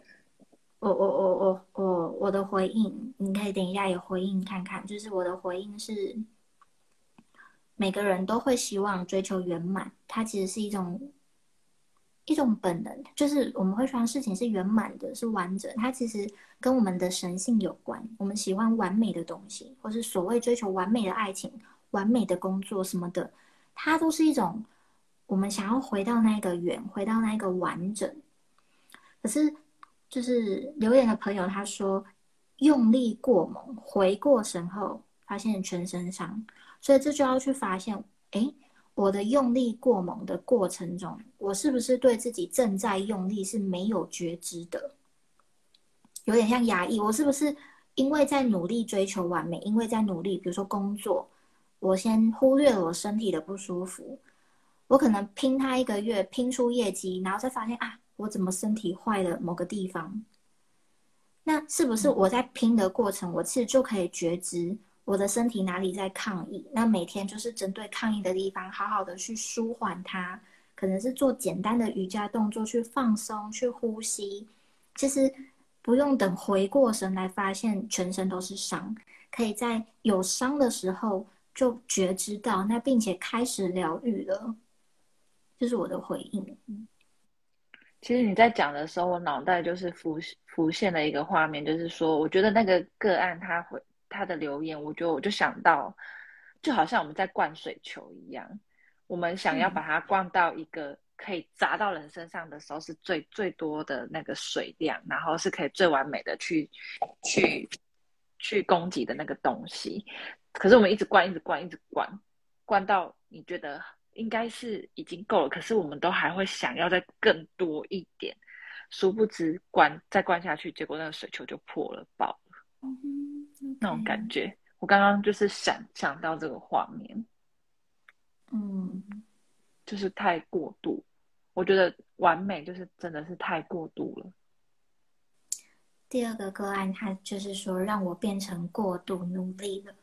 我我我我我我的回应，你可以等一下也回应看看。就是我的回应是，每个人都会希望追求圆满，它其实是一种一种本能，就是我们会希望事情是圆满的，是完整。它其实跟我们的神性有关。我们喜欢完美的东西，或是所谓追求完美的爱情、完美的工作什么的，它都是一种我们想要回到那个圆，回到那个完整。可是。就是留言的朋友他说，用力过猛，回过神后发现全身伤，所以这就要去发现，哎，我的用力过猛的过程中，我是不是对自己正在用力是没有觉知的？有点像压抑，我是不是因为在努力追求完美，因为在努力，比如说工作，我先忽略了我身体的不舒服，我可能拼他一个月，拼出业绩，然后再发现啊。我怎么身体坏了某个地方？那是不是我在拼的过程，我其实就可以觉知我的身体哪里在抗议？那每天就是针对抗议的地方，好好的去舒缓它，可能是做简单的瑜伽动作去放松、去呼吸。其实不用等回过神来发现全身都是伤，可以在有伤的时候就觉知到，那并且开始疗愈了。这是我的回应。其实你在讲的时候，我脑袋就是浮浮现了一个画面，就是说，我觉得那个个案他会他的留言，我觉得我就想到，就好像我们在灌水球一样，我们想要把它灌到一个可以砸到人身上的时候，是最最多的那个水量，然后是可以最完美的去去去攻击的那个东西。可是我们一直灌，一直灌，一直灌，灌到你觉得。应该是已经够了，可是我们都还会想要再更多一点，殊不知关再关下去，结果那个水球就破了，爆了，那种感觉。我刚刚就是想想到这个画面，嗯，就是太过度，我觉得完美就是真的是太过度了。第二个个案，他就是说让我变成过度努力了，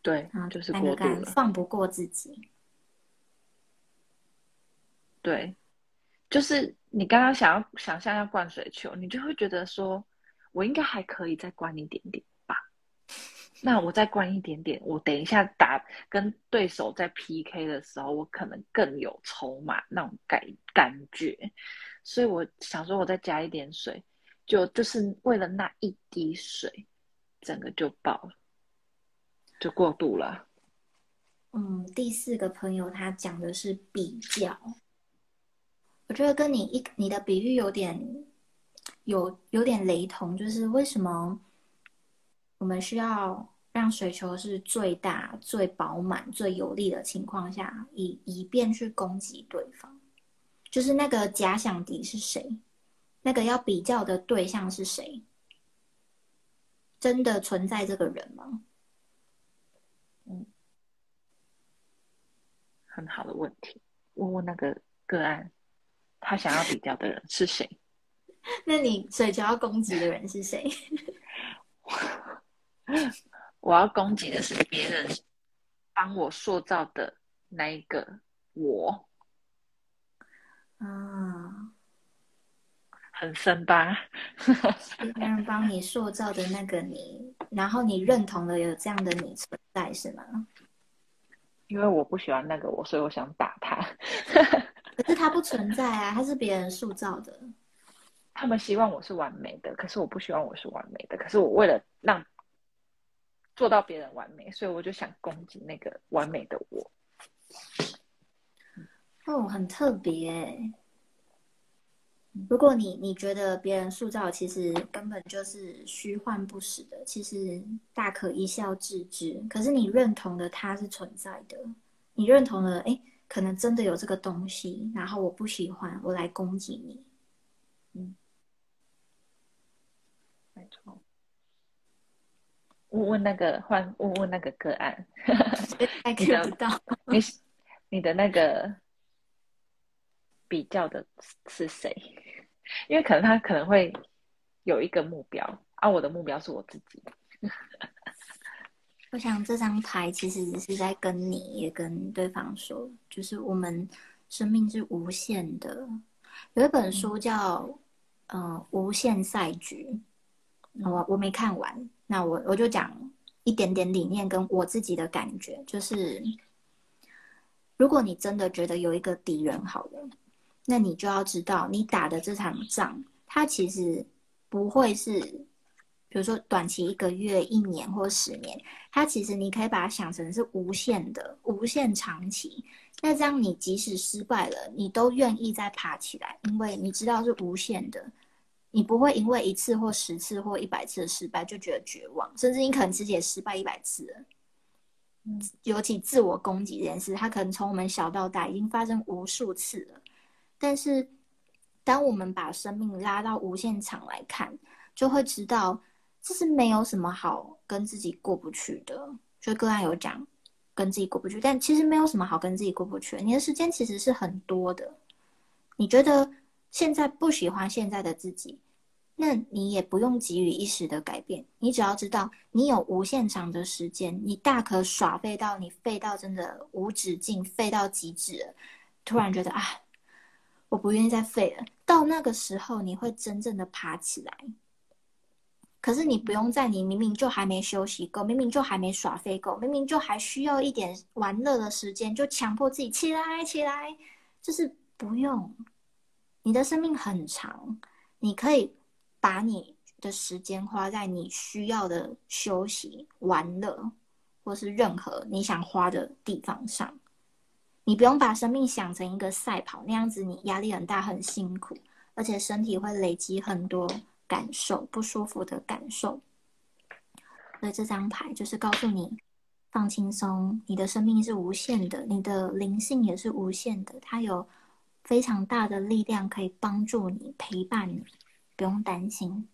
对，就是过度了，放不过自己。对，就是你刚刚想要想象要灌水球，你就会觉得说，我应该还可以再灌一点点吧。那我再灌一点点，我等一下打跟对手在 PK 的时候，我可能更有筹码那种感感觉。所以我想说，我再加一点水，就就是为了那一滴水，整个就爆了，就过度了。嗯，第四个朋友他讲的是比较。我觉得跟你一你的比喻有点有有点雷同，就是为什么我们需要让水球是最大、最饱满、最有力的情况下，以以便去攻击对方？就是那个假想敌是谁？那个要比较的对象是谁？真的存在这个人吗？嗯，很好的问题，问问那个个案。他想要比较的人是谁？那你水球要攻击的人是谁？我要攻击的是别人帮我塑造的那一个我。啊，很深吧？别人帮你塑造的那个你，然后你认同了有这样的你存在，是吗？因为我不喜欢那个我，所以我想打他。可是它不存在啊，它是别人塑造的。他们希望我是完美的，可是我不希望我是完美的。可是我为了让做到别人完美，所以我就想攻击那个完美的我。哦，很特别。如果你你觉得别人塑造其实根本就是虚幻不实的，其实大可一笑置之。可是你认同的他是存在的，你认同了，哎。可能真的有这个东西，然后我不喜欢，我来攻击你。嗯，没错。问问那个换问问那个个案 还看不到 你你的那个比较的是谁？因为可能他可能会有一个目标，啊我的目标是我自己。我想这张牌其实是在跟你也跟对方说，就是我们生命是无限的。有一本书叫呃无限赛局，我我没看完，那我我就讲一点点理念跟我自己的感觉，就是如果你真的觉得有一个敌人好了，那你就要知道，你打的这场仗，它其实不会是。比如说短期一个月、一年或十年，它其实你可以把它想成是无限的、无限长期。那这样你即使失败了，你都愿意再爬起来，因为你知道是无限的，你不会因为一次或十次或一百次的失败就觉得绝望，甚至你可能自己也失败一百次了。尤其自我攻击这件事，它可能从我们小到大已经发生无数次了。但是，当我们把生命拉到无限长来看，就会知道。这是没有什么好跟自己过不去的，就个案有讲跟自己过不去，但其实没有什么好跟自己过不去。你的时间其实是很多的，你觉得现在不喜欢现在的自己，那你也不用急于一时的改变。你只要知道你有无限长的时间，你大可耍废到你废到真的无止境，废到极致，突然觉得啊，我不愿意再废了。到那个时候，你会真正的爬起来。可是你不用在你明明就还没休息够，明明就还没耍飞够，明明就还需要一点玩乐的时间，就强迫自己起来起来，就是不用。你的生命很长，你可以把你的时间花在你需要的休息、玩乐，或是任何你想花的地方上。你不用把生命想成一个赛跑，那样子你压力很大，很辛苦，而且身体会累积很多。感受不舒服的感受，所以这张牌就是告诉你放轻松，你的生命是无限的，你的灵性也是无限的，它有非常大的力量可以帮助你、陪伴你，不用担心。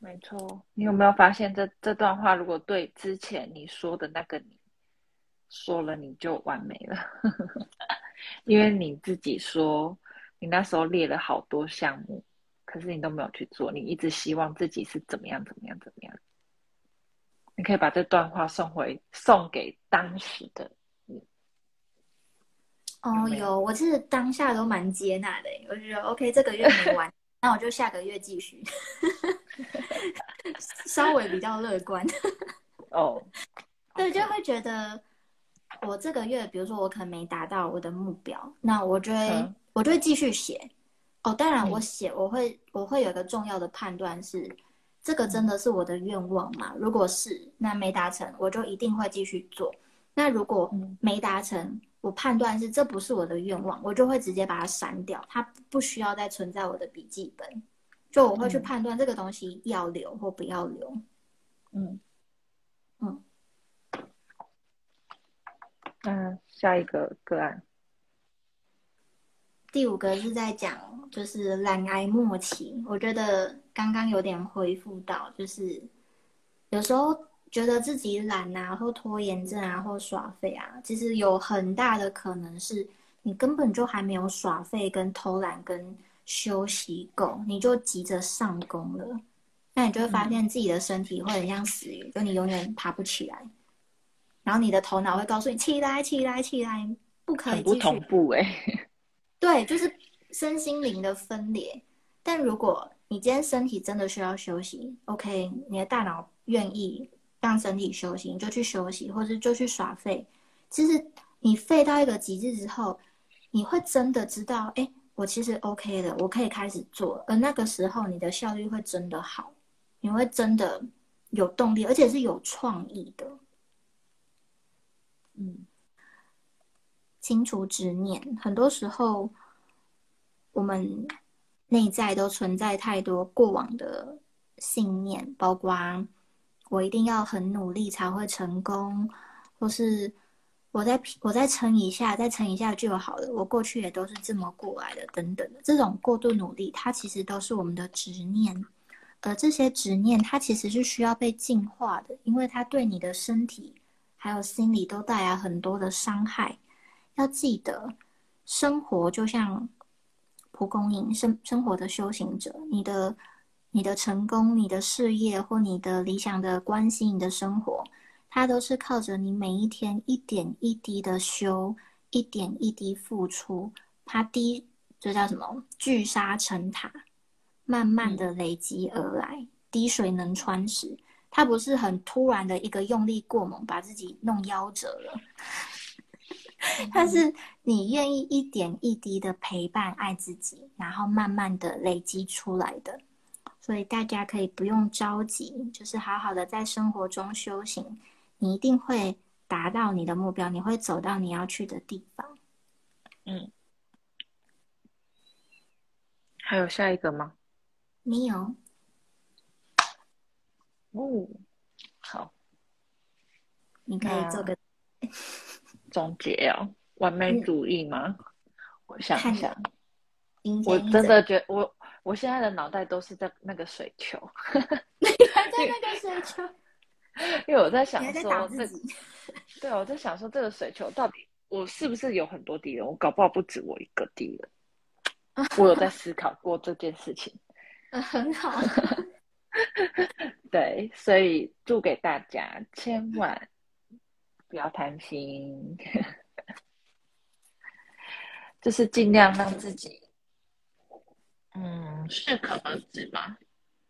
没错，你有没有发现这这段话，如果对之前你说的那个你说了，你就完美了，因为你自己说，你那时候列了好多项目。可是你都没有去做，你一直希望自己是怎么样怎么样怎么样。你可以把这段话送回送给当时的你。哦，有，我是当下都蛮接纳的，我觉得 OK，这个月没完，那我就下个月继续，稍微比较乐观。哦，对，就会觉得我这个月，比如说我可能没达到我的目标，那我就会我就会继续写。哦，当然，我写我会我会有一个重要的判断是，这个真的是我的愿望吗？如果是，那没达成，我就一定会继续做。那如果没达成，我判断是这不是我的愿望，我就会直接把它删掉，它不需要再存在我的笔记本。就我会去判断这个东西要留或不要留。嗯嗯。嗯，下一个个案。第五个是在讲，就是懒癌末期。我觉得刚刚有点恢复到，就是有时候觉得自己懒啊，或拖延症啊，或耍废啊，其实有很大的可能是你根本就还没有耍废、跟偷懒、跟休息够，你就急着上工了。那你就会发现自己的身体会很像死鱼，就你永远爬不起来。然后你的头脑会告诉你：起来，起来，起来，不可以不同步哎。对，就是身心灵的分裂。但如果你今天身体真的需要休息，OK，你的大脑愿意让身体休息，你就去休息，或者就去耍废。其实你废到一个极致之后，你会真的知道，哎，我其实 OK 的，我可以开始做。而那个时候，你的效率会真的好，你会真的有动力，而且是有创意的。嗯。清除执念，很多时候我们内在都存在太多过往的信念，包括我一定要很努力才会成功，或是我再我再撑一下，再撑一下就好了。我过去也都是这么过来的，等等的这种过度努力，它其实都是我们的执念，而这些执念它其实是需要被净化的，因为它对你的身体还有心理都带来很多的伤害。要记得，生活就像蒲公英，生生活的修行者。你的、你的成功、你的事业或你的理想的关系、你的生活，它都是靠着你每一天一点一滴的修，一点一滴付出。它滴，这叫什么？聚沙成塔，慢慢的累积而来，滴水能穿石。它不是很突然的一个用力过猛，把自己弄夭折了。它是你愿意一点一滴的陪伴爱自己，然后慢慢的累积出来的。所以大家可以不用着急，就是好好的在生活中修行，你一定会达到你的目标，你会走到你要去的地方。嗯，还有下一个吗？没有。哦，好，你可以做个总结哦。完美主义吗？我想想，我真的觉得我我现在的脑袋都是在那个水球，你还在那个水球？因为我在想说这，对，我在想说这个水球到底我是不是有很多敌人？我搞不好不止我一个敌人。我有在思考过这件事情。嗯，很好。对，所以祝给大家千万不要贪心，就是尽量让自己，嗯，适可而止吧。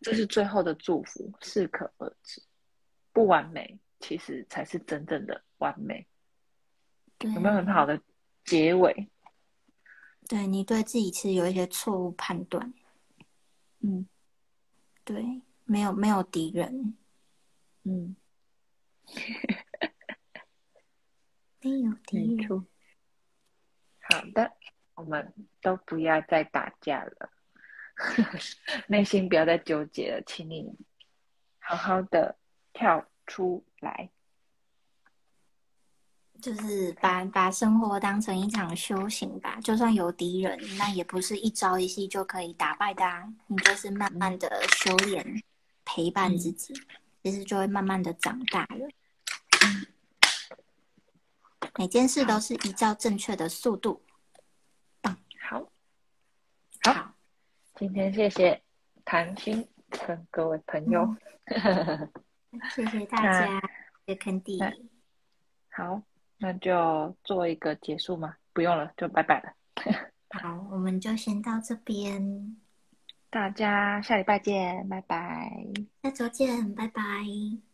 这是最后的祝福，适可而止。不完美，其实才是真正的完美。有没有很好的结尾？对你对自己其实有一些错误判断。嗯，对。没有没有敌人，嗯，没有敌人。好的，我们都不要再打架了，内心不要再纠结了，请你好好的跳出来。就是把把生活当成一场修行吧，就算有敌人，那也不是一朝一夕就可以打败的啊，你就是慢慢的修炼。陪伴自己，其实就会慢慢的长大了。每件事都是依照正确的速度。棒，好，好，今天谢谢谭心跟各位朋友，谢谢大 家，谢肯蒂。好，那就做一个结束吗？不用了，就拜拜了。好，我们就先到这边。大家下礼拜见，拜拜。下周见，拜拜。